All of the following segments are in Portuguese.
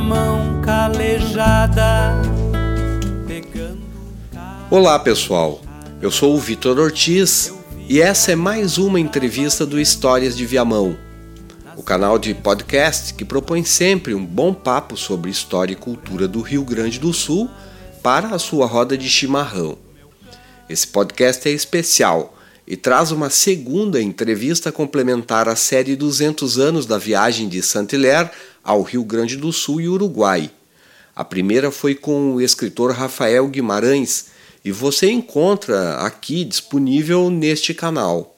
mão calejada. Olá pessoal, eu sou o Vitor Ortiz e essa é mais uma entrevista do Histórias de Viamão, o canal de podcast que propõe sempre um bom papo sobre história e cultura do Rio Grande do Sul para a sua roda de chimarrão. Esse podcast é especial e traz uma segunda entrevista complementar à série 200 anos da viagem de Saint-Hilaire ao Rio Grande do Sul e Uruguai. A primeira foi com o escritor Rafael Guimarães e você encontra aqui disponível neste canal.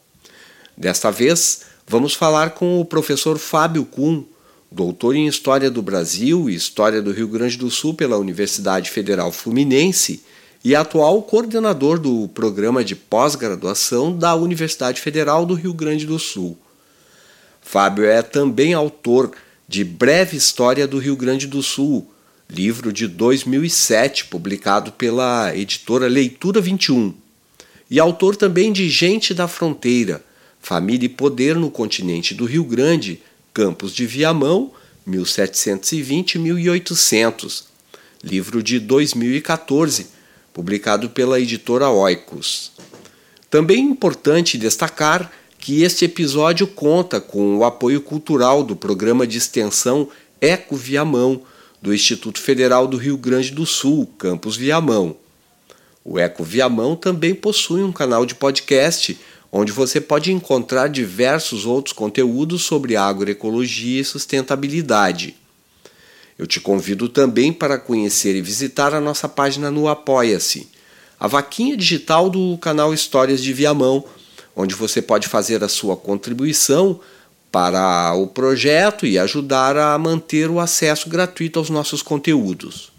Desta vez, vamos falar com o professor Fábio Kuhn, doutor em História do Brasil e História do Rio Grande do Sul pela Universidade Federal Fluminense e atual coordenador do programa de pós-graduação da Universidade Federal do Rio Grande do Sul. Fábio é também autor de Breve História do Rio Grande do Sul, livro de 2007, publicado pela editora Leitura 21, e autor também de Gente da Fronteira, Família e Poder no Continente do Rio Grande, Campos de Viamão, 1720-1800, livro de 2014, publicado pela editora Oikos. Também importante destacar que este episódio conta com o apoio cultural do programa de extensão Eco Viamão, do Instituto Federal do Rio Grande do Sul, Campus Viamão. O Eco Viamão também possui um canal de podcast onde você pode encontrar diversos outros conteúdos sobre agroecologia e sustentabilidade. Eu te convido também para conhecer e visitar a nossa página no Apoia-se, a vaquinha digital do canal Histórias de Viamão, onde você pode fazer a sua contribuição para o projeto e ajudar a manter o acesso gratuito aos nossos conteúdos.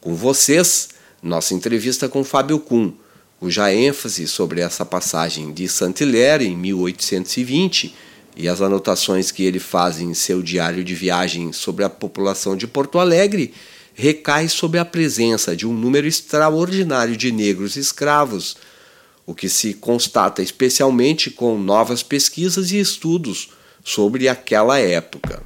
Com vocês, nossa entrevista com Fábio Kuhn, cuja ênfase sobre essa passagem de Saint-Hilaire em 1820 e as anotações que ele faz em seu diário de viagem sobre a população de Porto Alegre recai sobre a presença de um número extraordinário de negros escravos, o que se constata especialmente com novas pesquisas e estudos sobre aquela época.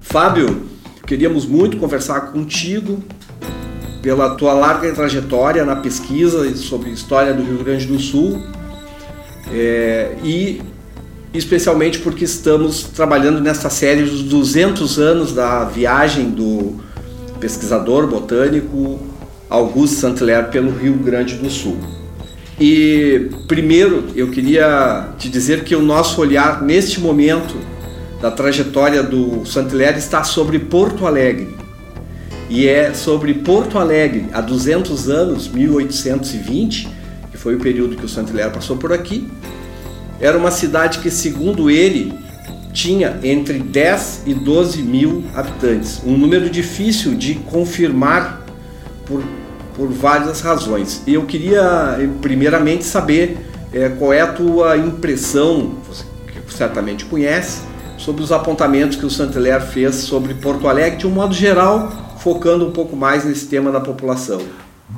Fábio, queríamos muito conversar contigo pela tua larga trajetória na pesquisa sobre história do Rio Grande do Sul é, e especialmente porque estamos trabalhando nessa série dos 200 anos da viagem do pesquisador botânico Augusto Saint-Hilaire pelo Rio Grande do Sul. E primeiro eu queria te dizer que o nosso olhar neste momento da trajetória do Saint-Hilaire está sobre Porto Alegre e é sobre Porto Alegre, há 200 anos, 1820, que foi o período que o Saint-Hilaire passou por aqui. Era uma cidade que, segundo ele, tinha entre 10 e 12 mil habitantes, um número difícil de confirmar por, por várias razões. Eu queria, primeiramente, saber é, qual é a tua impressão, você que certamente conhece, sobre os apontamentos que o Saint-Hilaire fez sobre Porto Alegre, de um modo geral, focando um pouco mais nesse tema da população.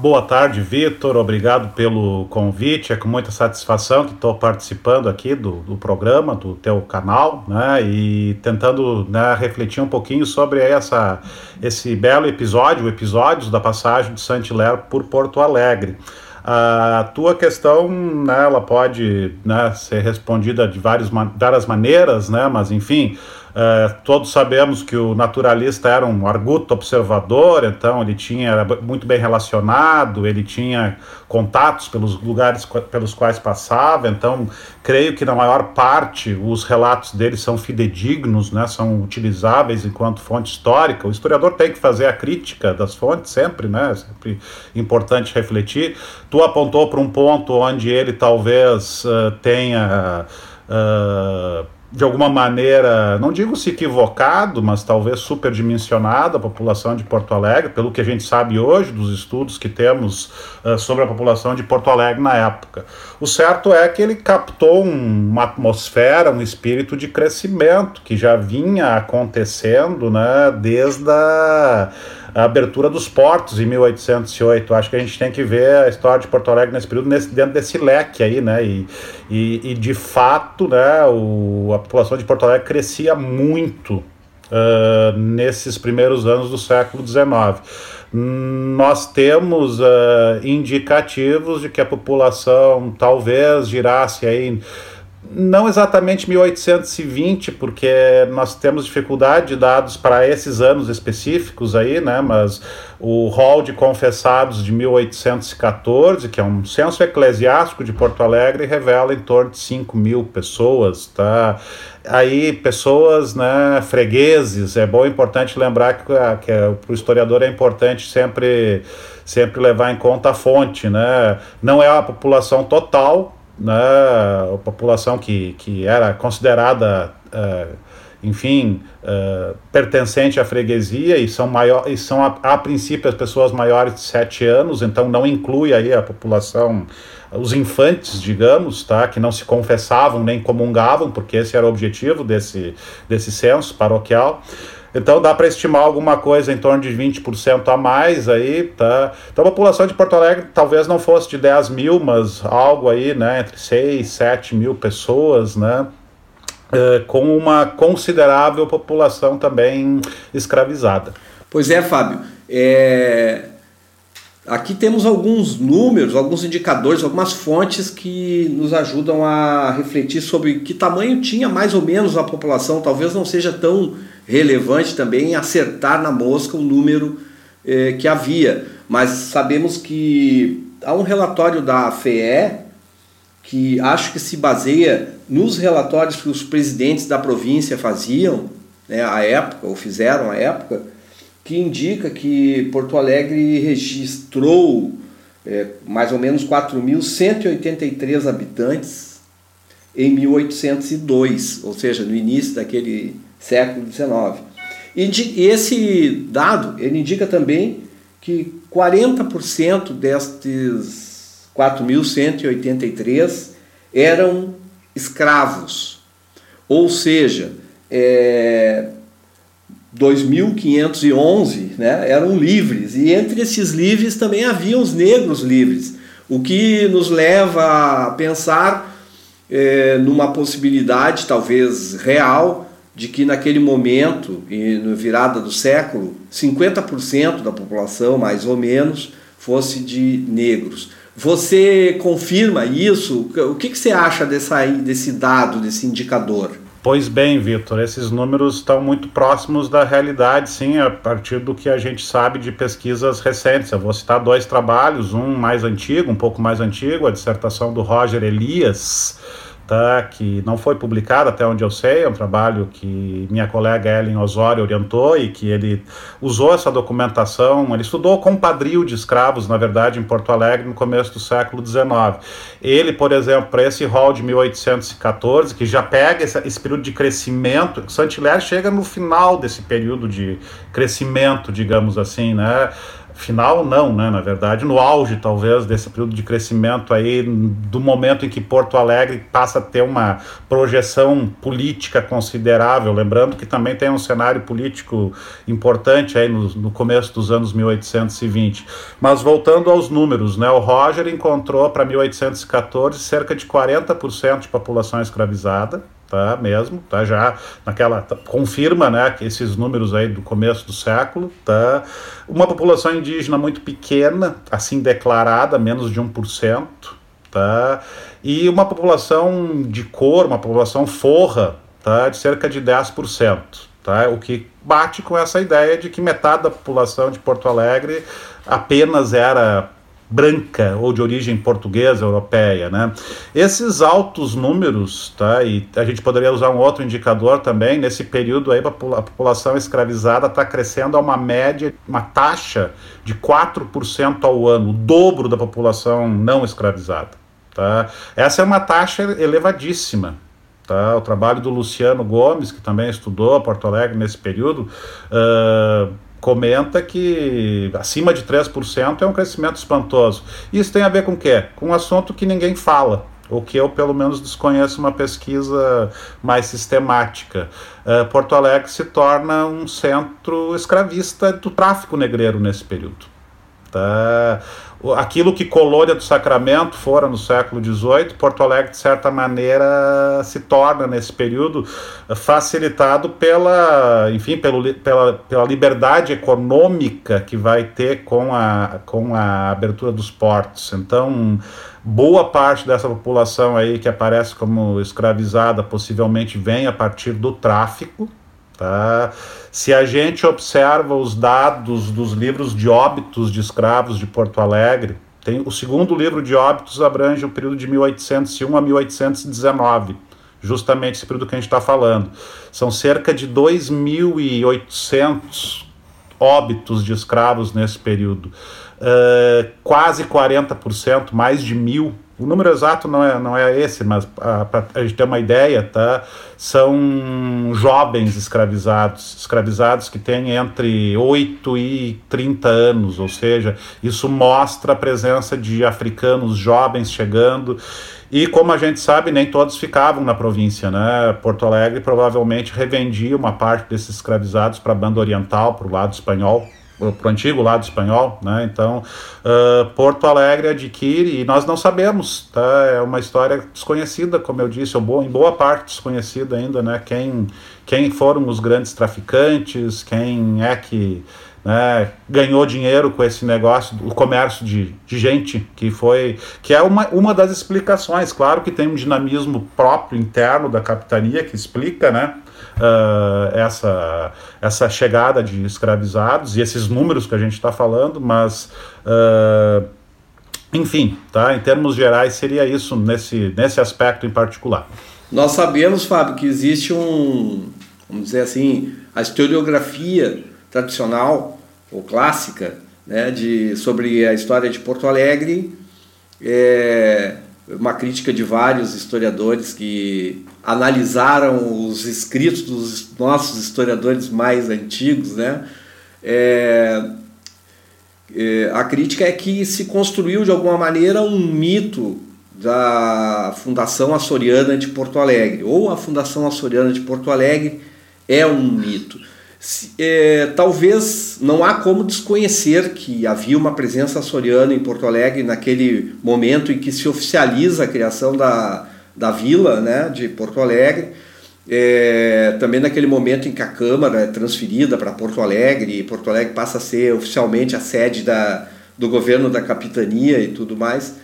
Boa tarde, Vitor. Obrigado pelo convite. É com muita satisfação que estou participando aqui do, do, programa, do teu canal, né? E tentando né, refletir um pouquinho sobre essa, esse belo episódio, episódios da passagem de Saint-Hilaire por Porto Alegre. A tua questão, né, ela pode né, ser respondida de várias, várias maneiras, né, mas enfim, é, todos sabemos que o naturalista era um arguto observador, então ele tinha era muito bem relacionado, ele tinha contatos pelos lugares pelos quais passava, então creio que na maior parte os relatos dele são fidedignos, né, são utilizáveis enquanto fonte histórica. O historiador tem que fazer a crítica das fontes sempre, né, sempre importante refletir. Tu apontou para um ponto onde ele talvez uh, tenha uh, de alguma maneira, não digo se equivocado, mas talvez superdimensionado a população de Porto Alegre, pelo que a gente sabe hoje dos estudos que temos uh, sobre a população de Porto Alegre na época. O certo é que ele captou um, uma atmosfera, um espírito de crescimento que já vinha acontecendo né, desde a a abertura dos portos em 1808. Acho que a gente tem que ver a história de Porto Alegre nesse período nesse, dentro desse leque aí, né? E, e, e de fato, né, o, a população de Porto Alegre crescia muito uh, nesses primeiros anos do século XIX nós temos uh, indicativos de que a população talvez girasse aí não exatamente 1820, porque nós temos dificuldade de dados para esses anos específicos aí, né? Mas o rol de confessados de 1814, que é um censo eclesiástico de Porto Alegre, revela em torno de 5 mil pessoas, tá? Aí, pessoas, né, fregueses, é bom, importante lembrar que, que é, para o historiador é importante sempre, sempre levar em conta a fonte, né? Não é a população total, né, a população que, que era considerada, uh, enfim, uh, pertencente à freguesia e são, maior, e são a, a, princípio as pessoas maiores de 7 anos, então não inclui aí a população, os infantes, digamos, tá, que não se confessavam nem comungavam, porque esse era o objetivo desse, desse censo paroquial. Então dá para estimar alguma coisa em torno de 20% a mais aí, tá? Então a população de Porto Alegre talvez não fosse de 10 mil, mas algo aí, né, entre 6, 7 mil pessoas, né? É, com uma considerável população também escravizada. Pois é, Fábio. É... Aqui temos alguns números, alguns indicadores, algumas fontes que nos ajudam a refletir sobre que tamanho tinha mais ou menos a população. Talvez não seja tão relevante também acertar na mosca o número eh, que havia, mas sabemos que há um relatório da FEE que acho que se baseia nos relatórios que os presidentes da província faziam né, à época, ou fizeram à época, que indica que Porto Alegre registrou é, mais ou menos 4.183 habitantes em 1802, ou seja, no início daquele século XIX. E esse dado ele indica também que 40% destes 4.183 eram escravos, ou seja, é, 2.511 né, eram livres, e entre esses livres também havia os negros livres, o que nos leva a pensar é, numa possibilidade, talvez real, de que naquele momento, e no virada do século, 50% da população, mais ou menos, fosse de negros. Você confirma isso? O que, que você acha dessa, desse dado, desse indicador? Pois bem, Vitor, esses números estão muito próximos da realidade, sim, a partir do que a gente sabe de pesquisas recentes. Eu vou citar dois trabalhos, um mais antigo, um pouco mais antigo, a dissertação do Roger Elias, tá, que não foi publicado até onde eu sei, é um trabalho que minha colega Ellen Osório orientou e que ele usou essa documentação, ele estudou compadrio de escravos, na verdade, em Porto Alegre no começo do século XIX. Ele, por exemplo, para esse rol de 1814, que já pega esse, esse período de crescimento, Saint-Hilaire chega no final desse período de crescimento, digamos assim, né, final não, né? Na verdade, no auge talvez desse período de crescimento aí, do momento em que Porto Alegre passa a ter uma projeção política considerável, lembrando que também tem um cenário político importante aí no, no começo dos anos 1820. Mas voltando aos números, né? O Roger encontrou para 1814 cerca de 40% de população escravizada tá mesmo, tá já naquela tá, confirma, né, esses números aí do começo do século, tá? Uma população indígena muito pequena, assim declarada, menos de 1%, tá? E uma população de cor, uma população forra, tá, de cerca de 10%, tá? O que bate com essa ideia de que metade da população de Porto Alegre apenas era branca ou de origem portuguesa, europeia, né? Esses altos números, tá? E a gente poderia usar um outro indicador também, nesse período aí a população escravizada está crescendo a uma média, uma taxa de 4% ao ano, o dobro da população não escravizada, tá? Essa é uma taxa elevadíssima, Tá? O trabalho do Luciano Gomes, que também estudou Porto Alegre nesse período, uh, comenta que acima de 3% é um crescimento espantoso. Isso tem a ver com o quê? Com um assunto que ninguém fala, o que eu pelo menos desconheço uma pesquisa mais sistemática. Uh, Porto Alegre se torna um centro escravista do tráfico negreiro nesse período. Tá? Aquilo que Colônia do Sacramento fora no século XVIII, Porto Alegre, de certa maneira, se torna, nesse período, facilitado pela, enfim, pelo, pela, pela liberdade econômica que vai ter com a, com a abertura dos portos. Então, boa parte dessa população aí que aparece como escravizada possivelmente vem a partir do tráfico, Tá? Se a gente observa os dados dos livros de óbitos de escravos de Porto Alegre, tem, o segundo livro de óbitos abrange o período de 1801 a 1819, justamente esse período que a gente está falando. São cerca de 2.800 óbitos de escravos nesse período. Uh, quase 40%, mais de mil o número exato não é, não é esse, mas para a gente ter uma ideia, tá? São jovens escravizados, escravizados que têm entre 8 e 30 anos, ou seja, isso mostra a presença de africanos jovens chegando. E como a gente sabe, nem todos ficavam na província, né? Porto Alegre provavelmente revendia uma parte desses escravizados para a banda oriental, para o lado espanhol, para o antigo lado espanhol, né? Então, uh, Porto Alegre adquire e nós não sabemos, tá? É uma história desconhecida, como eu disse, ou em boa parte desconhecida ainda, né? Quem, quem foram os grandes traficantes, quem é que né, ganhou dinheiro com esse negócio, o comércio de, de gente, que foi, que é uma, uma das explicações, claro que tem um dinamismo próprio interno da capitania que explica, né? uh, essa, essa chegada de escravizados e esses números que a gente está falando, mas. Uh, enfim, tá? em termos gerais, seria isso nesse, nesse aspecto em particular. Nós sabemos, Fábio, que existe um, vamos dizer assim, a historiografia tradicional ou clássica né, de, sobre a história de Porto Alegre é, uma crítica de vários historiadores que analisaram os escritos dos nossos historiadores mais antigos, né? É, é, a crítica é que se construiu de alguma maneira um mito da Fundação Açoriana de Porto Alegre, ou a Fundação Açoriana de Porto Alegre é um mito é, talvez não há como desconhecer que havia uma presença açoriana em Porto Alegre naquele momento em que se oficializa a criação da, da vila né, de Porto Alegre. É, também naquele momento em que a Câmara é transferida para Porto Alegre e Porto Alegre passa a ser oficialmente a sede da, do governo da capitania e tudo mais.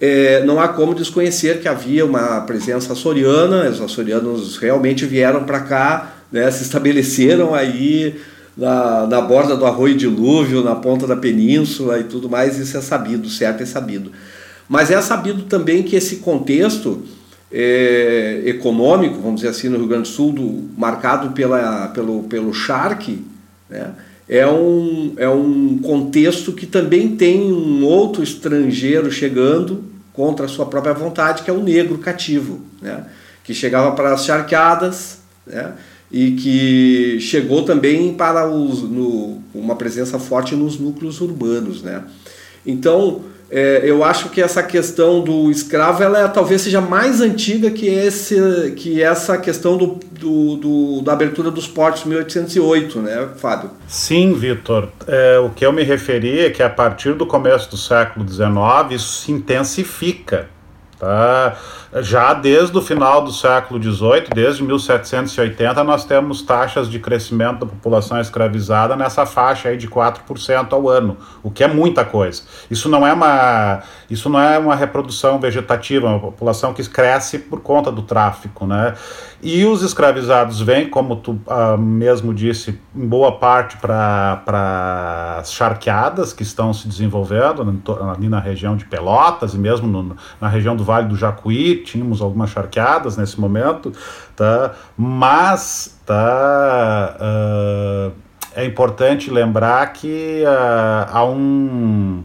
É, não há como desconhecer que havia uma presença açoriana, os açorianos realmente vieram para cá né, se estabeleceram aí na, na borda do arroio dilúvio, na ponta da península e tudo mais, isso é sabido, certo é sabido. Mas é sabido também que esse contexto é, econômico, vamos dizer assim, no Rio Grande do Sul, do, marcado pela, pelo, pelo charque, né, é, um, é um contexto que também tem um outro estrangeiro chegando contra a sua própria vontade, que é o negro cativo, né, que chegava para as charqueadas, né, e que chegou também para os, no, uma presença forte nos núcleos urbanos. Né? Então, é, eu acho que essa questão do escravo ela é, talvez seja mais antiga que, esse, que essa questão do, do, do da abertura dos portos em 1808, né, Fábio? Sim, Vitor. É, o que eu me referi é que a partir do começo do século XIX isso se intensifica. Tá? Já desde o final do século XVIII, desde 1780, nós temos taxas de crescimento da população escravizada nessa faixa aí de 4% ao ano, o que é muita coisa. Isso não é uma, isso não é uma reprodução vegetativa, é uma população que cresce por conta do tráfico. Né? E os escravizados vêm, como tu uh, mesmo disse, em boa parte para as charqueadas que estão se desenvolvendo ali na região de Pelotas e mesmo no, na região do Vale do Jacuí, tínhamos algumas charqueadas nesse momento, tá? Mas tá, uh, é importante lembrar que uh, há um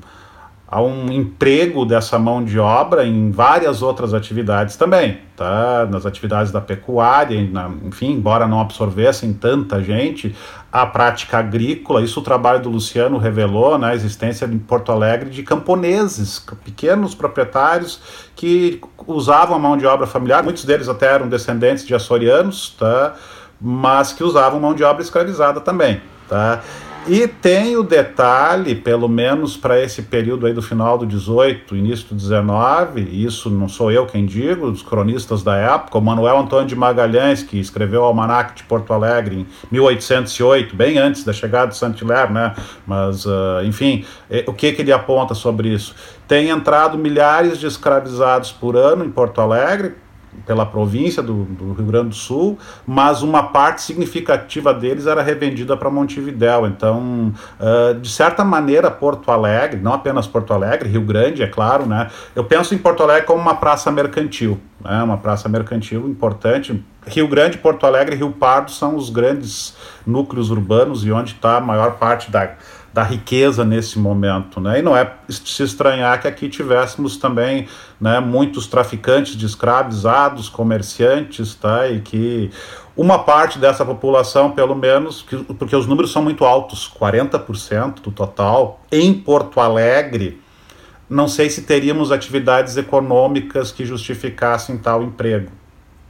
há um emprego dessa mão de obra em várias outras atividades também, tá? Nas atividades da pecuária, na, enfim, embora não absorvessem tanta gente, a prática agrícola, isso o trabalho do Luciano revelou, né, existência em Porto Alegre de camponeses, pequenos proprietários que usavam a mão de obra familiar, muitos deles até eram descendentes de açorianos, tá? Mas que usavam mão de obra escravizada também, tá? E tem o detalhe, pelo menos para esse período aí do final do 18, início do 19, isso não sou eu quem digo, os cronistas da época, o Manuel Antônio de Magalhães, que escreveu o Almanac de Porto Alegre em 1808, bem antes da chegada de Saint-Hilaire, né? Mas, uh, enfim, o que, que ele aponta sobre isso? Tem entrado milhares de escravizados por ano em Porto Alegre, pela província do, do, Rio Grande do Sul, mas uma parte significativa deles era revendida para Montevidéu. Então, uh, de certa maneira, Porto Alegre, não apenas Porto Alegre, Rio Grande, é claro, né? Eu penso em Porto Alegre como uma praça mercantil, né? Uma praça mercantil importante. Rio Grande, Porto Alegre e Rio Pardo são os grandes núcleos urbanos e onde está a maior parte da da riqueza nesse momento, né? E não é se estranhar que aqui tivéssemos também, né, muitos traficantes de escravizados, comerciantes, tá? E que uma parte dessa população, pelo menos, que, porque os números são muito altos, 40% do total, em Porto Alegre, não sei se teríamos atividades econômicas que justificassem tal emprego,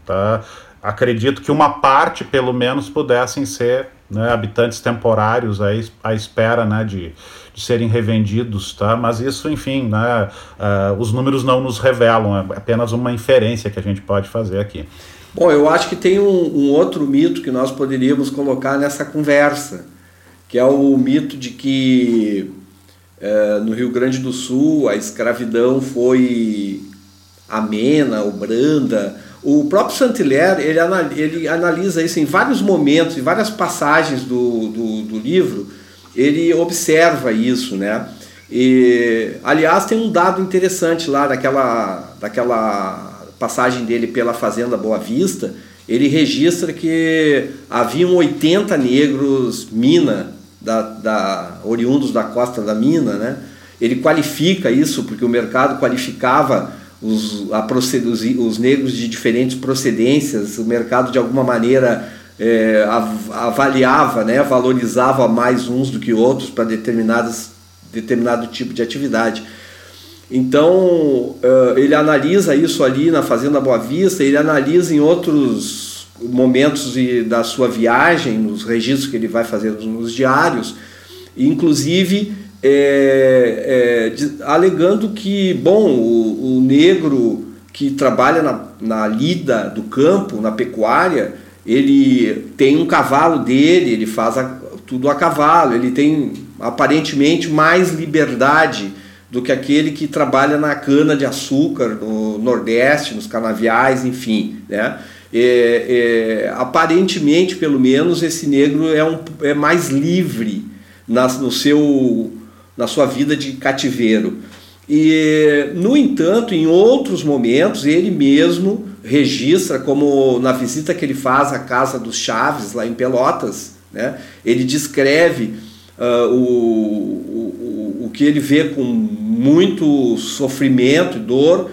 tá? Acredito que uma parte, pelo menos, pudessem ser né, habitantes temporários aí, à espera né, de, de serem revendidos, tá? mas isso, enfim, né, uh, os números não nos revelam, é apenas uma inferência que a gente pode fazer aqui. Bom, eu acho que tem um, um outro mito que nós poderíamos colocar nessa conversa, que é o mito de que uh, no Rio Grande do Sul a escravidão foi amena ou branda, o próprio Saint-Hilaire, ele, ele analisa isso em vários momentos, em várias passagens do, do, do livro, ele observa isso, né? E, aliás, tem um dado interessante lá daquela, daquela passagem dele pela Fazenda Boa Vista, ele registra que haviam 80 negros mina, da, da, oriundos da costa da mina, né? Ele qualifica isso porque o mercado qualificava os, a os, os negros de diferentes procedências, o mercado de alguma maneira é, avaliava, né, valorizava mais uns do que outros para determinadas determinado tipo de atividade. Então uh, ele analisa isso ali na Fazenda Boa Vista, ele analisa em outros momentos da sua viagem, nos registros que ele vai fazer nos diários, inclusive é, é, de, alegando que, bom, o, o, negro que trabalha na, na lida do campo, na pecuária, ele tem um cavalo dele, ele faz a, tudo a cavalo, ele tem aparentemente mais liberdade do que aquele que trabalha na cana de açúcar no Nordeste, nos canaviais, enfim, né? É, é, aparentemente, pelo menos, esse negro é, um, é mais livre nas, no seu na sua vida de cativeiro. E, no entanto, em outros momentos, ele mesmo registra, como na visita que ele faz à casa dos Chaves, lá em Pelotas, né? ele descreve uh, o, o, o que ele vê com muito sofrimento e dor,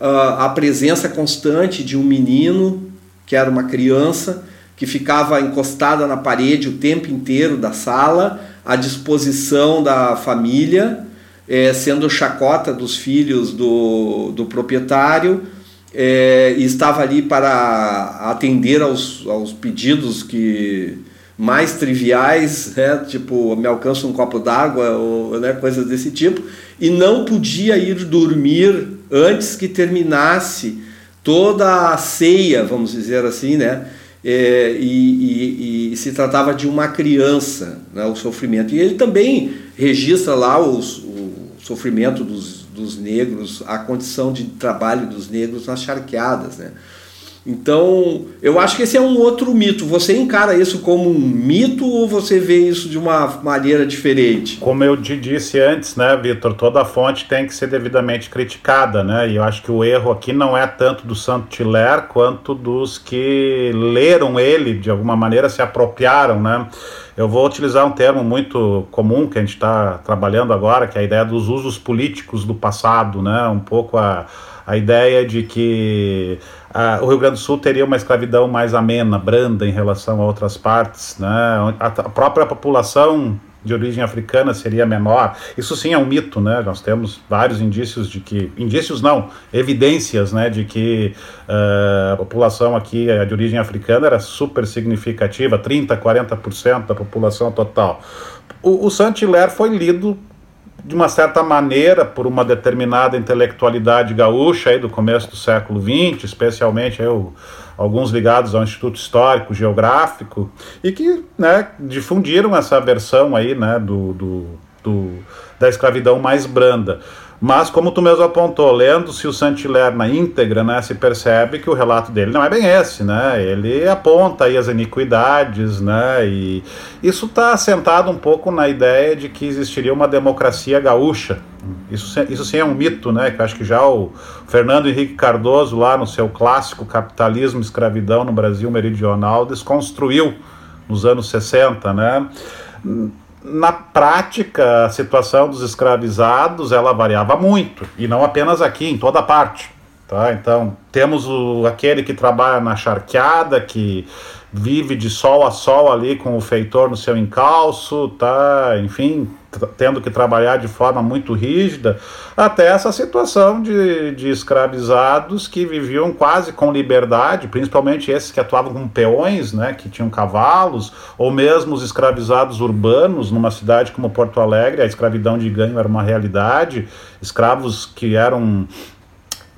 uh, a presença constante de um menino, que era uma criança, que ficava encostada na parede o tempo inteiro da sala, à disposição da família, é, sendo chacota dos filhos do, do proprietário, é, e estava ali para atender aos, aos pedidos que mais triviais, né, tipo me alcança um copo d'água ou né, coisas desse tipo, e não podia ir dormir antes que terminasse toda a ceia, vamos dizer assim, né? É, e, e, e, se tratava de uma criança, né, o sofrimento. E ele também registra lá os, o sofrimento dos, dos negros, a condição de trabalho dos negros nas charqueadas. Né? Então, eu acho que esse é um outro mito. Você encara isso como um mito ou você vê isso de uma maneira diferente? Como eu te disse antes, né, Vitor, toda fonte tem que ser devidamente criticada, né? E eu acho que o erro aqui não é tanto do Santo Tiller quanto dos que leram ele de alguma maneira se apropriaram, né? Eu vou utilizar um termo muito comum que a gente está trabalhando agora, que é a ideia dos usos políticos do passado, né? Um pouco a a ideia de que uh, o Rio Grande do Sul teria uma escravidão mais amena, branda em relação a outras partes, né? a, a própria população de origem africana seria menor. Isso sim é um mito, né? Nós temos vários indícios de que, indícios não, evidências, né, de que uh, a população aqui eh, de origem africana era super significativa, 30, 40% da população total. O, o Saint-Hilaire foi lido de uma certa maneira, por uma determinada intelectualidade gaúcha aí do começo do século XX, especialmente aí, o, alguns ligados ao Instituto Histórico Geográfico, e que né, difundiram essa versão aí, né, do, do, do da escravidão mais branda. Mas, como tu mesmo apontou, lendo-se o Saint-Hilaire na íntegra, né, se percebe que o relato dele não é bem esse, né? Ele aponta aí as iniquidades, né? E isso está assentado um pouco na ideia de que existiria uma democracia gaúcha. Isso, isso sim é um mito, né? Que acho que já o Fernando Henrique Cardoso, lá no seu clássico Capitalismo e Escravidão no Brasil Meridional, desconstruiu nos anos 60, né? Na prática, a situação dos escravizados ela variava muito, e não apenas aqui, em toda parte. Tá? Então, temos o, aquele que trabalha na charqueada, que vive de sol a sol ali com o feitor no seu encalço, tá? enfim, tendo que trabalhar de forma muito rígida, até essa situação de, de escravizados que viviam quase com liberdade, principalmente esses que atuavam como peões, né, que tinham cavalos, ou mesmo os escravizados urbanos numa cidade como Porto Alegre, a escravidão de ganho era uma realidade, escravos que eram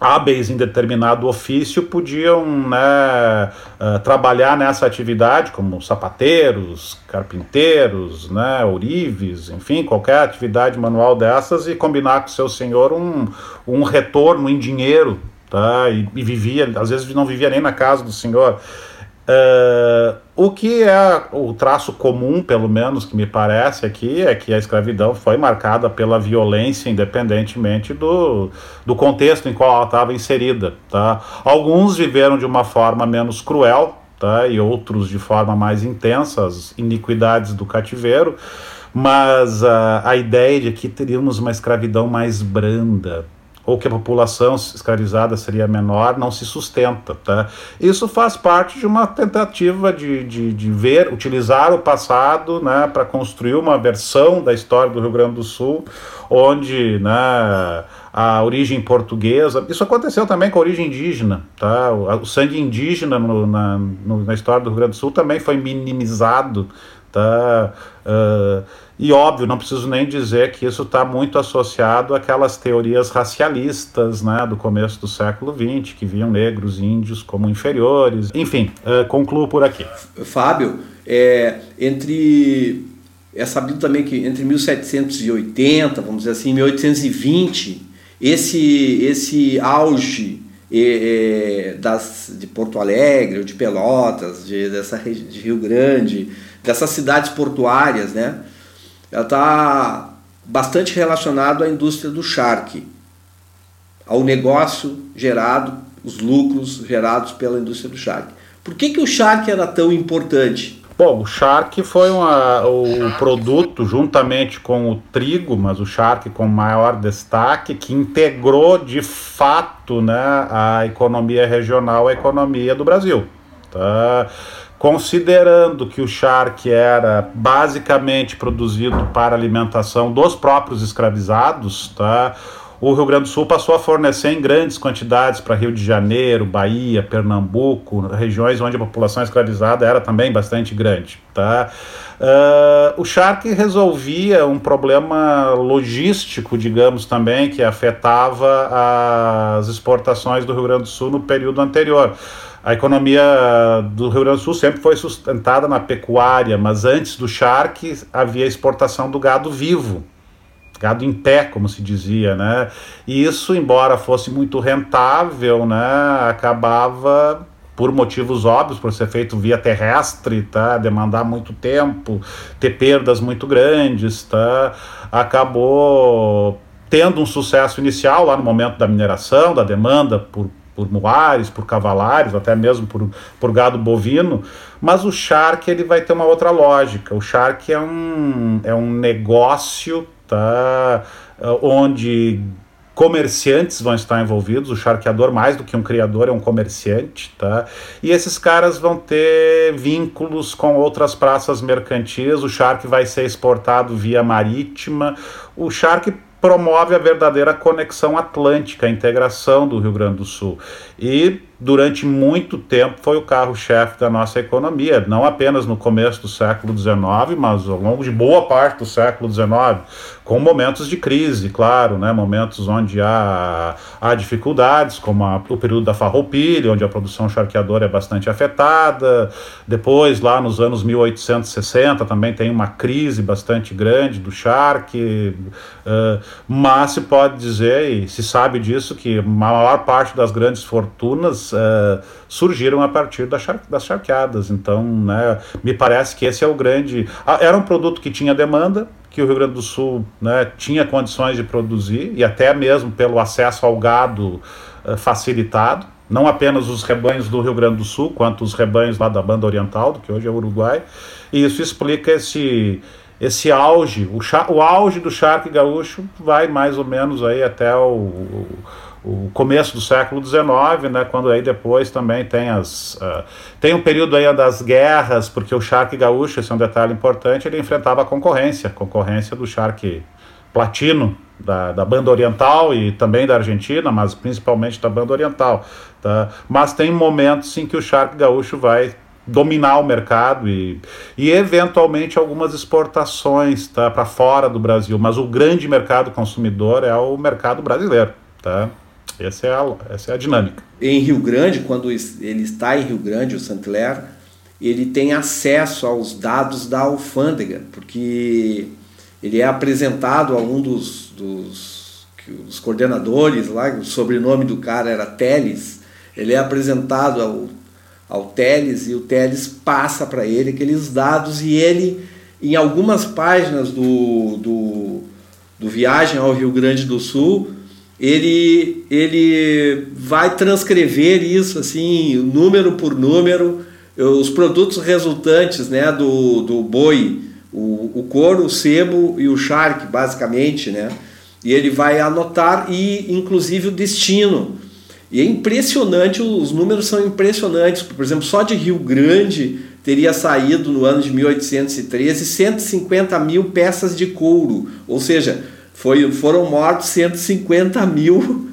hábeis em determinado ofício podiam né, uh, trabalhar nessa atividade, como sapateiros, carpinteiros, né, ourives, enfim, qualquer atividade manual dessas e combinar com seu senhor um, um retorno em dinheiro, tá? E, e vivia, às vezes não vivia nem na casa do senhor. Uh, o que é o traço comum, pelo menos que me parece aqui, é que a escravidão foi marcada pela violência, independentemente do, do contexto em qual ela estava inserida. Tá? Alguns viveram de uma forma menos cruel, tá? e outros de forma mais intensa, as iniquidades do cativeiro, mas a, a ideia de que teríamos uma escravidão mais branda, ou que a população escravizada seria menor, não se sustenta. Tá? Isso faz parte de uma tentativa de, de, de ver, utilizar o passado né, para construir uma versão da história do Rio Grande do Sul, onde né, a origem portuguesa. Isso aconteceu também com a origem indígena. Tá? O, sangue indígena no, na, no, na história do Rio Grande do Sul também foi minimizado. Tá? Uh, e óbvio, não preciso nem dizer que isso está muito associado àquelas teorias racialistas né, do começo do século XX, que viam negros e índios como inferiores. Enfim, uh, concluo por aqui. Fábio, é, entre. É sabido também que entre 1780, vamos dizer assim, 1820, esse, esse auge é, das, de Porto Alegre, de Pelotas, de, dessa, de Rio Grande, dessas cidades portuárias, né? ela está bastante relacionado à indústria do charque, ao negócio gerado, os lucros gerados pela indústria do charque. Por que, que o charque era tão importante? Bom, o charque foi uma, o produto, juntamente com o trigo, mas o charque com maior destaque, que integrou de fato né, a economia regional à economia do Brasil. Tá? Considerando que o charque era basicamente produzido para alimentação dos próprios escravizados, tá? O Rio Grande do Sul passou a fornecer em grandes quantidades para Rio de Janeiro, Bahia, Pernambuco, regiões onde a população escravizada era também bastante grande. Tá? Uh, o charque resolvia um problema logístico, digamos também, que afetava as exportações do Rio Grande do Sul no período anterior. A economia do Rio Grande do Sul sempre foi sustentada na pecuária, mas antes do charque havia exportação do gado vivo, gado em pé, como se dizia, né? E isso, embora fosse muito rentável, né, acabava por motivos óbvios, por ser feito via terrestre, tá? demandar muito tempo, ter perdas muito grandes, tá? acabou tendo um sucesso inicial lá no momento da mineração, da demanda por, por muares, por cavalários, até mesmo por, por gado bovino, mas o Shark ele vai ter uma outra lógica. O Shark é um, é um negócio tá, onde comerciantes vão estar envolvidos, o charqueador mais do que um criador é um comerciante, tá? E esses caras vão ter vínculos com outras praças mercantis, o charque vai ser exportado via marítima, o charque promove a verdadeira conexão atlântica, a integração do Rio Grande do Sul. E durante muito tempo foi o carro-chefe da nossa economia, não apenas no começo do século XIX, mas ao longo de boa parte do século XIX, com momentos de crise, claro, né, momentos onde há, há dificuldades, como a, o período da farroupilha, onde a produção charqueadora é bastante afetada, depois lá nos anos 1860 também tem uma crise bastante grande do charque, uh, mas se pode dizer, e se sabe disso, que a maior parte das grandes fortunas uh, surgiram a partir das, char das charqueadas. Então, né, me parece que esse é o grande. Ah, era um produto que tinha demanda, que o Rio Grande do Sul né, tinha condições de produzir, e até mesmo pelo acesso ao gado uh, facilitado. Não apenas os rebanhos do Rio Grande do Sul, quanto os rebanhos lá da banda oriental, do que hoje é o Uruguai. E isso explica esse, esse auge. O, o auge do charque gaúcho vai mais ou menos aí até o o começo do século XIX, né, quando aí depois também tem as uh, tem um período aí das guerras, porque o charque gaúcho, esse é um detalhe importante, ele enfrentava a concorrência, concorrência do charque platino da, da banda oriental e também da Argentina, mas principalmente da banda oriental, tá? Mas tem momentos em que o charque gaúcho vai dominar o mercado e, e eventualmente algumas exportações tá, para fora do Brasil, mas o grande mercado consumidor é o mercado brasileiro, tá? Essa é a, essa é a dinâmica. Em Rio Grande, quando ele está em Rio Grande, o Saint-Clair, ele tem acesso aos dados da alfândega, porque ele é apresentado a um dos, dos, dos coordenadores lá, o sobrenome do cara era Teles, ele é apresentado ao, ao Teles e o Teles passa para ele aqueles dados e ele, em algumas páginas do, do, do Viagem ao Rio Grande do Sul, ele, ele vai transcrever isso assim, número por número, os produtos resultantes né, do, do boi, o, o couro, o sebo e o charque, basicamente, né? E ele vai anotar e inclusive o destino. E é impressionante, os números são impressionantes. Por exemplo, só de Rio Grande teria saído no ano de 1813 150 mil peças de couro, ou seja, foi, foram mortos 150 mil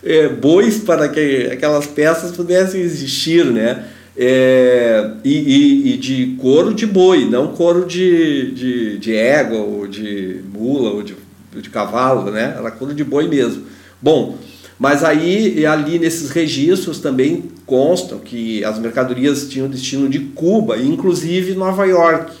é, bois para que aquelas peças pudessem existir, né? É, e, e, e, de couro de boi, não couro de, de, de égua, ou de mula, ou de, de cavalo, né? Era couro de boi mesmo. Bom, mas aí ali nesses registros também constam que as mercadorias tinham destino de Cuba, inclusive Nova York.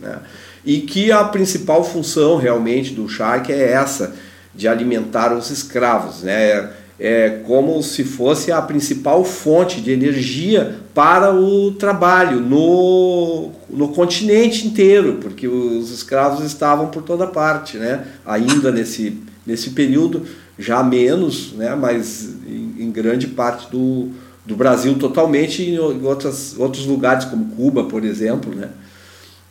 Né? E que a principal função realmente do Shark é essa, de alimentar os escravos, né? É como se fosse a principal fonte de energia para o trabalho no, no continente inteiro, porque os escravos estavam por toda parte, né? Ainda nesse, nesse período, já menos, né? mas em, em grande parte do, do Brasil totalmente, em outras, outros lugares como Cuba, por exemplo, né?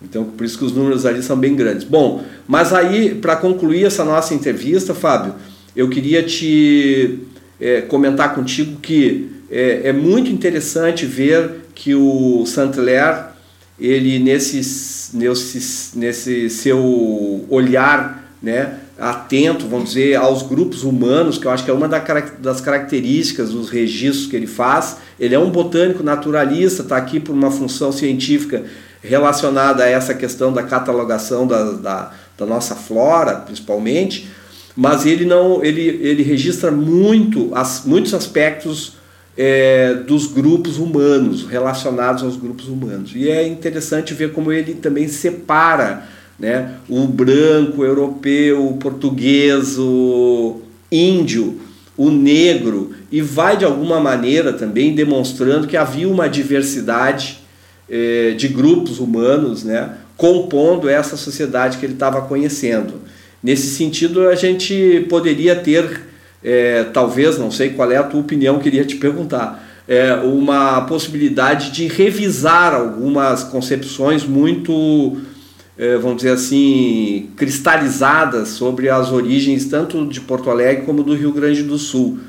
Então, por isso que os números ali são bem grandes. Bom, mas aí, para concluir essa nossa entrevista, Fábio, eu queria te é, comentar contigo que é, é, muito interessante ver que o Saint-Hilaire, ele nesse, nesse, nesse seu olhar né, atento, vamos dizer, aos grupos humanos, que eu acho que é uma das características dos registros que ele faz. Ele é um botânico naturalista, está aqui por uma função científica relacionada a essa questão da catalogação da, da, da nossa flora, principalmente, mas ele não ele, ele registra muito as, muitos aspectos é, dos grupos humanos relacionados aos grupos humanos. E é interessante ver como ele também separa né, o branco, o europeu, o português, o índio, o negro, e vai de alguma maneira também demonstrando que havia uma diversidade eh, de grupos humanos né, compondo essa sociedade que ele estava conhecendo. Nesse sentido, a gente poderia ter, eh, talvez, não sei qual é a tua opinião, queria te perguntar, eh, uma possibilidade de revisar algumas concepções muito vamos dizer assim, cristalizadas sobre as origens tanto de Porto Alegre como do Rio Grande do Sul.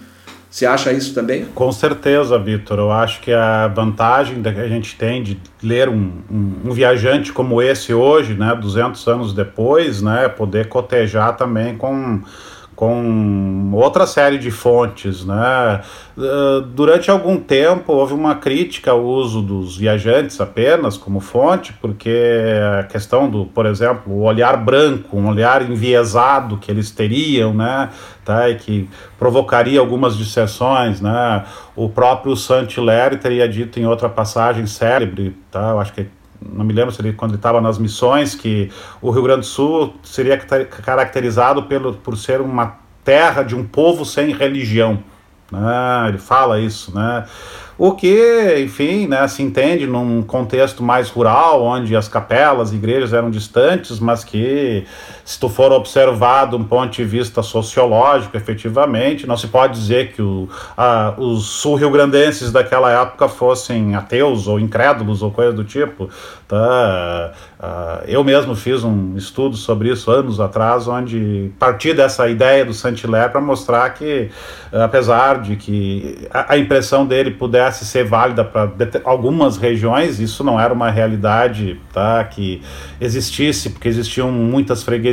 Você acha isso também? Com certeza, Vitor. Eu acho que a vantagem que a gente tem de ler um, um, um, viajante como esse hoje, né, 200 anos depois, né, poder cotejar também com com outra série de fontes, né? Ah, durante algum tempo houve uma crítica ao uso dos viajantes apenas como fonte, porque a questão do, por exemplo, o olhar branco, um olhar enviesado que eles teriam, né? Tá, e que provocaria algumas dissessões, né? O próprio Saint-Hilaire teria dito em outra passagem célebre, tá? Eu acho que não me lembro se ele, quando ele estava nas missões, que o Rio Grande do Sul seria caracterizado pelo, por ser uma terra de um povo sem religião. Né? Ele fala isso, né? O que, enfim, né, se entende num contexto mais rural, onde as capelas, igrejas eram distantes, mas que, se tu for observar de um ponto de vista sociológico, efetivamente, não se pode dizer que o, a, os sul-rio-grandenses daquela época fossem ateus ou incrédulos ou coisa do tipo. Tá? Uh, eu mesmo fiz um estudo sobre isso anos atrás, onde parti dessa ideia do Saint-Hilaire para mostrar que, apesar de que a, a impressão dele pudesse ser válida para algumas regiões, isso não era uma realidade tá, que existisse, porque existiam muitas freguesias,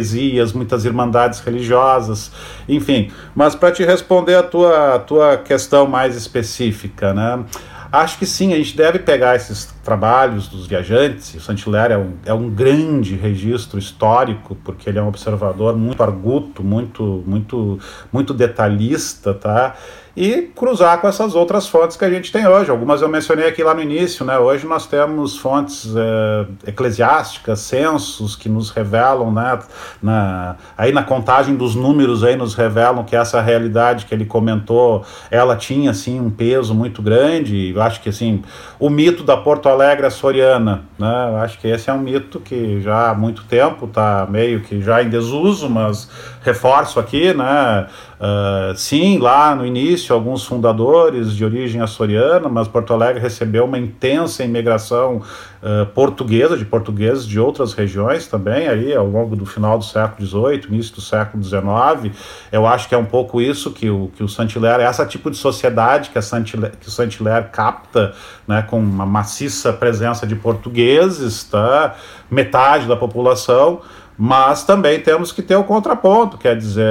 muitas irmandades religiosas, enfim. Mas para te responder a tua, a tua questão mais específica, né? Acho que sim, a gente deve pegar esses trabalhos dos viajantes, o Saint-Hilaire é um, é um grande registro histórico, porque ele é um observador muito arguto, muito, muito, muito detalhista, tá? E cruzar com essas outras fontes que a gente tem hoje. Algumas eu mencionei aqui lá no início, né? Hoje nós temos fontes é, eclesiásticas, censos que nos revelam, né? Na, aí na contagem dos números aí nos revelam que essa realidade que ele comentou, ela tinha assim um peso muito grande. Eu acho que assim o mito da Porto Alegre açoriana, né? Eu acho que esse é um mito que já há muito tempo está meio que já em desuso, mas reforço aqui, né? Uh, sim, lá no início, alguns fundadores de origem açoriana, mas Porto Alegre recebeu uma intensa imigração uh, portuguesa, de portugueses de outras regiões também, aí ao longo do final do século XVIII, início do século XIX. Eu acho que é um pouco isso que o, que o Saint-Hilaire, essa tipo de sociedade que, a que o Saint-Hilaire capta, né, com uma maciça presença de portugueses, tá? metade da população, mas também temos que ter o contraponto, quer dizer,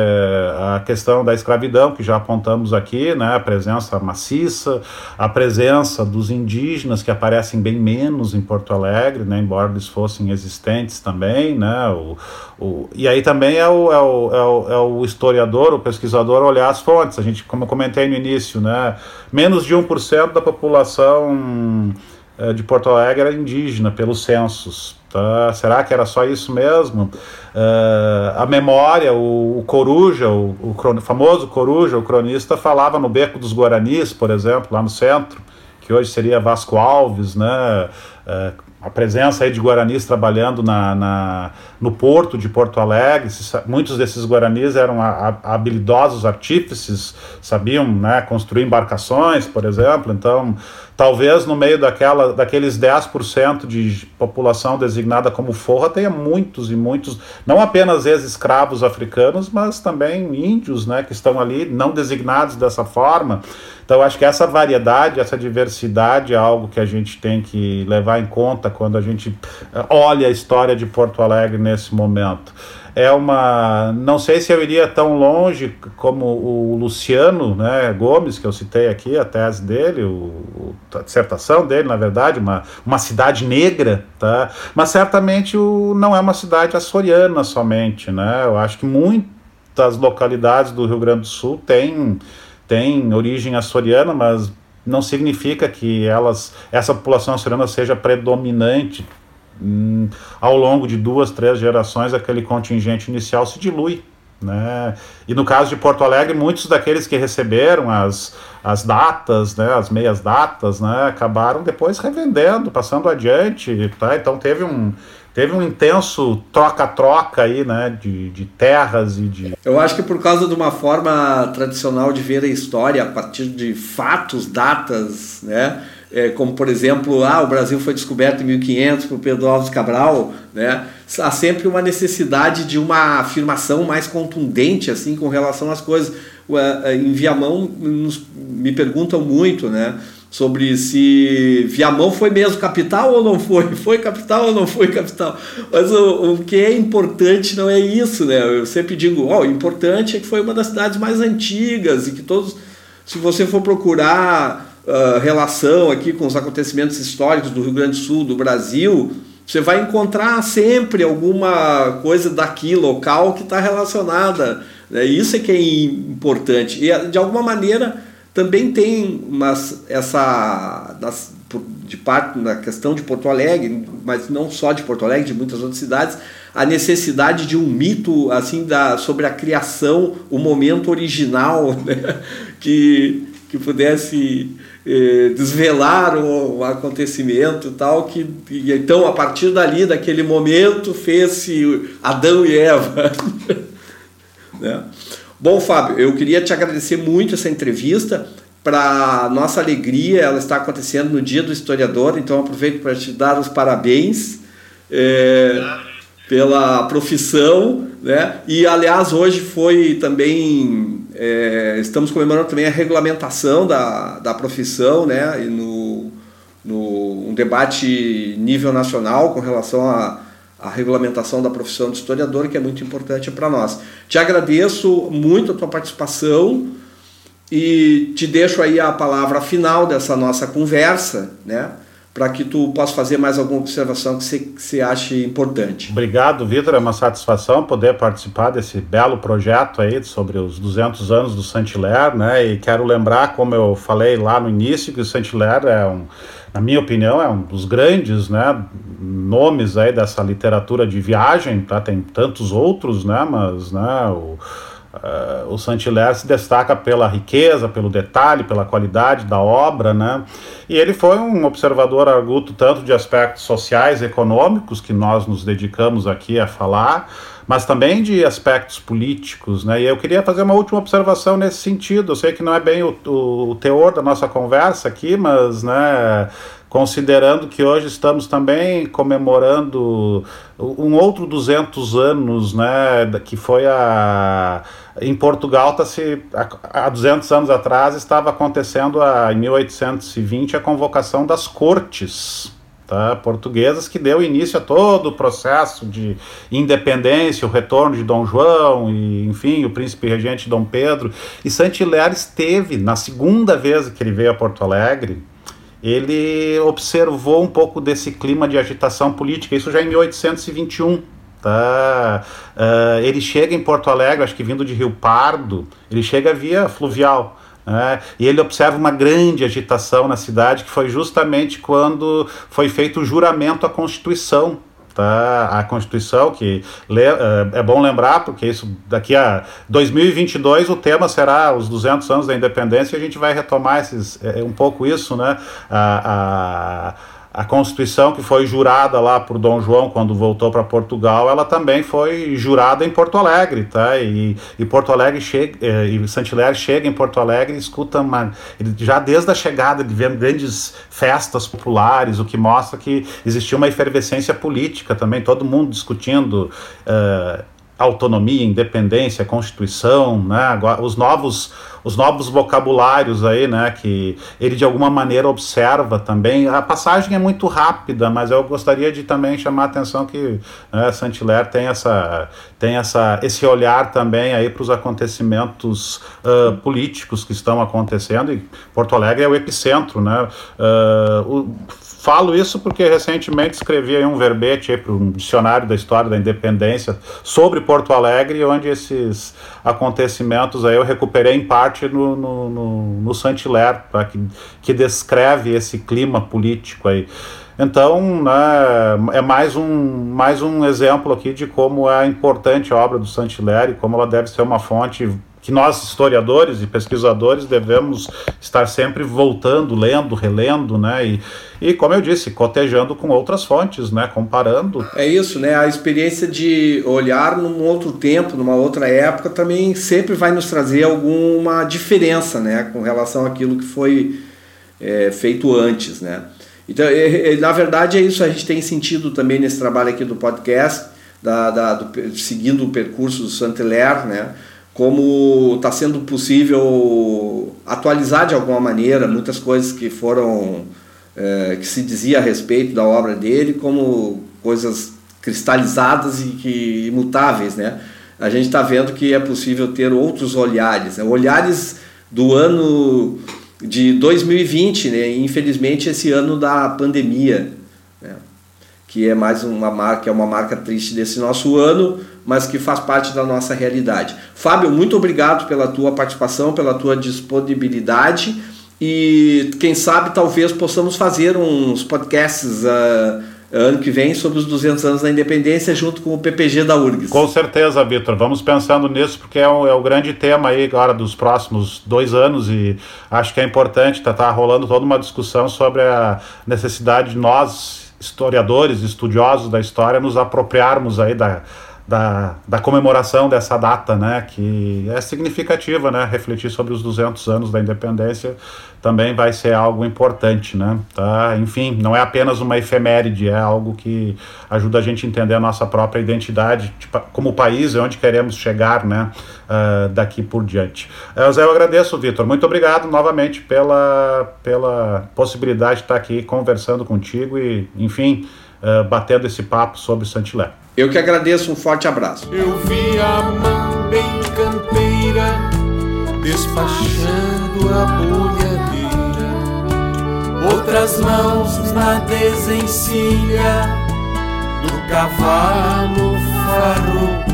a questão da escravidão, que já apontamos aqui, né, a presença maciça, a presença dos indígenas, que aparecem bem menos em Porto Alegre, né, embora eles fossem existentes também, né, o, o, e aí também é o, é, o, é, o, é o historiador, o pesquisador olhar as fontes, a gente, como eu comentei no início, né, menos de 1% da população eh, de Porto Alegre era indígena pelos censos, Tá? Será que era só isso mesmo? Uh, a memória, o, o Coruja, o, o, famoso Coruja, o cronista, falava no Beco dos Guaranis, por exemplo, lá no centro, que hoje seria Vasco Alves, né? Uh, a presença aí de guaranis trabalhando na, na, no porto de Porto Alegre. Muitos desses guaranis eram a, a, habilidosos artífices, sabiam né, construir embarcações, por exemplo. Então, talvez no meio daquela, daqueles 10% de população designada como forra, tenha muitos e muitos, não apenas ex-escravos africanos, mas também índios né, que estão ali, não designados dessa forma. Então, acho que essa variedade, essa diversidade é algo que a gente tem que levar em conta quando a gente eh, olha a história de Porto Alegre nesse momento. É uma. Não sei se eu iria tão longe como o Luciano né, Gomes, que eu citei aqui, a tese dele, o, a dissertação dele, na verdade, uma, uma cidade negra, tá? mas certamente o, não é uma cidade açoriana somente. Né? Eu acho que muitas localidades do Rio Grande do Sul têm tem origem açoriana, mas não significa que elas, essa população açoriana seja predominante. Hum, ao longo de duas, três gerações, aquele contingente inicial se dilui. Né? E no caso de Porto Alegre, muitos daqueles que receberam as, as datas, né, as meias datas, né, acabaram depois revendendo, passando adiante. Tá? Então teve um, teve um intenso troca-troca aí, né, de, de terras e de... Eu acho que por causa de uma forma tradicional de ver a história a partir de fatos, datas, né, é, como por exemplo, ah, o Brasil foi descoberto em 1500 por Pedro Alves Cabral, né? Há sempre uma necessidade de uma afirmação mais contundente assim com relação às coisas. Em Viamão me perguntam muito, né? Sobre se Viamão foi mesmo capital ou não foi, foi capital ou não foi capital. Mas o, o que é importante não é isso, né? Eu sempre digo, ó, oh, o importante é que foi uma das cidades mais antigas e que todos, se você for procurar uh, relação aqui com os acontecimentos históricos do Rio Grande do Sul, do Brasil, você vai encontrar sempre alguma coisa daqui local que está relacionada. Né? Isso é que é importante. E de alguma maneira também tem umas, essa das, de parte na questão de Porto Alegre, mas não só de Porto Alegre, de muitas outras cidades, a necessidade de um mito assim da sobre a criação, o momento original, né? que que pudesse desvelar o, acontecimento tal que então a partir dali daquele momento fez-se Adão e Eva. Né? bom Fábio eu queria te agradecer muito essa entrevista. Para nossa alegria ela está acontecendo no dia do historiador então aproveito para te dar os parabéns eh, pela profissão né? E aliás hoje foi também é, estamos comemorando também a regulamentação da, da profissão, né, e no, no, um debate nível nacional com relação à, à regulamentação da profissão de historiador, que é muito importante para nós. Te agradeço muito a tua participação e te deixo aí a palavra final dessa nossa conversa, né, para que tu possa fazer mais alguma observação que você, ache importante. Obrigado, Vitor. É uma satisfação poder participar desse belo projeto aí sobre os 200 anos do Saint-Hilaire, né? E quero lembrar, como eu falei lá no início, que o Saint-Hilaire é um, na minha opinião, é um dos grandes, né, nomes aí dessa literatura de viagem, tá? Tem tantos outros, né? Mas, né, o Uh, o Saint-Hilaire se destaca pela riqueza, pelo detalhe, pela qualidade da obra, né? E ele foi um observador arguto tanto de aspectos sociais e econômicos, que nós nos dedicamos aqui a falar, mas também de aspectos políticos, né? E eu queria fazer uma última observação nesse sentido. Eu sei que não é bem o, o, o teor da nossa conversa aqui, mas, né, considerando que hoje estamos também comemorando um outro 200 anos, né, que foi a em Portugal tá se há 200 anos atrás estava acontecendo a, em 1820 a convocação das cortes tá, portuguesas que deu início a todo o processo de independência, o retorno de Dom João e enfim o príncipe regente Dom Pedro. E Saint-Hilaire esteve na segunda vez que ele veio a Porto Alegre ele observou um pouco desse clima de agitação política, isso já em 1821. Tá? Uh, ele chega em Porto Alegre, acho que vindo de Rio Pardo, ele chega via fluvial. Né? E ele observa uma grande agitação na cidade, que foi justamente quando foi feito o juramento à Constituição tá? A Constituição, que é, é bom lembrar, porque isso daqui a 2022 o tema será os 200 anos da independência e a gente vai retomar esses, é, um pouco isso, né? a, a a Constituição que foi jurada lá por Dom João quando voltou para Portugal, ela também foi jurada em Porto Alegre, tá? E, e Porto Alegre chega, eh, e Saint-Hilaire chega em Porto Alegre e escuta uma, ele, já desde a chegada ele vê grandes festas populares, o que mostra que existia uma efervescência política também, todo mundo discutindo uh, autonomia, independência, constituição, né? os novos os novos vocabulários aí, né, que ele de alguma maneira observa também. A passagem é muito rápida, mas eu gostaria de também chamar a atenção que né, tem essa tem essa esse olhar também aí para os acontecimentos uh, políticos que estão acontecendo e Porto Alegre é o epicentro, né? Uh, o, Falo isso porque recentemente escrevi um verbete para um dicionário da história da independência sobre Porto Alegre, onde esses acontecimentos aí eu recuperei em parte no, no, no, no tá? que, que descreve esse clima político aí. Então, né, é mais um, mais um exemplo aqui de como é importante a obra do Saint-Hilaire, como ela deve ser uma fonte que nós, historiadores e pesquisadores, devemos estar sempre voltando, lendo, relendo, né? E, e como eu disse, cotejando com outras fontes, né? Comparando. É isso, né? A experiência de olhar num outro tempo, numa outra época, também sempre vai nos trazer alguma diferença, né? Com relação àquilo que foi é, feito antes, né? Então, é, é, na verdade, é isso. A gente tem sentido também nesse trabalho aqui do podcast, da, da do, seguindo o percurso do Saint-Hilaire, né? Como está sendo possível atualizar de alguma maneira muitas coisas que foram é, que se dizia a respeito da obra dele como coisas cristalizadas e que imutáveis, né? A gente está vendo que é possível ter outros olhares, né? olhares do ano de 2020, né? Infelizmente esse ano da pandemia, né? que é mais uma marca, é uma marca triste desse nosso ano, mas que faz parte da nossa realidade. Fábio, muito obrigado pela tua participação, pela tua disponibilidade e quem sabe talvez possamos fazer uns podcasts uh, ano que vem sobre os 200 anos da independência junto com o PPG da URGS. Com certeza, Vitor. Vamos pensando nisso porque é o, é o, grande tema aí agora dos próximos dois anos e acho que é importante estar tá, tá rolando toda uma discussão sobre a necessidade de nós historiadores, estudiosos da história, nos apropriarmos aí da da, da comemoração dessa data, né, que é significativa, né, refletir sobre os 200 anos da independência também vai ser algo importante, né, tá? Enfim, não é apenas uma efeméride, é algo que ajuda a gente a entender a nossa própria identidade, tipo, como país e onde queremos chegar, né, uh, daqui por diante. Uh, Zé, eu agradeço, Vitor, muito obrigado novamente pela, pela possibilidade de estar aqui conversando contigo e, enfim, uh, batendo esse papo sobre Santilé. Eu que agradeço, um forte abraço. Eu vi a mão bem campeira despachando a bolhadeira, outras mãos na desencilha do cavalo farroupilha.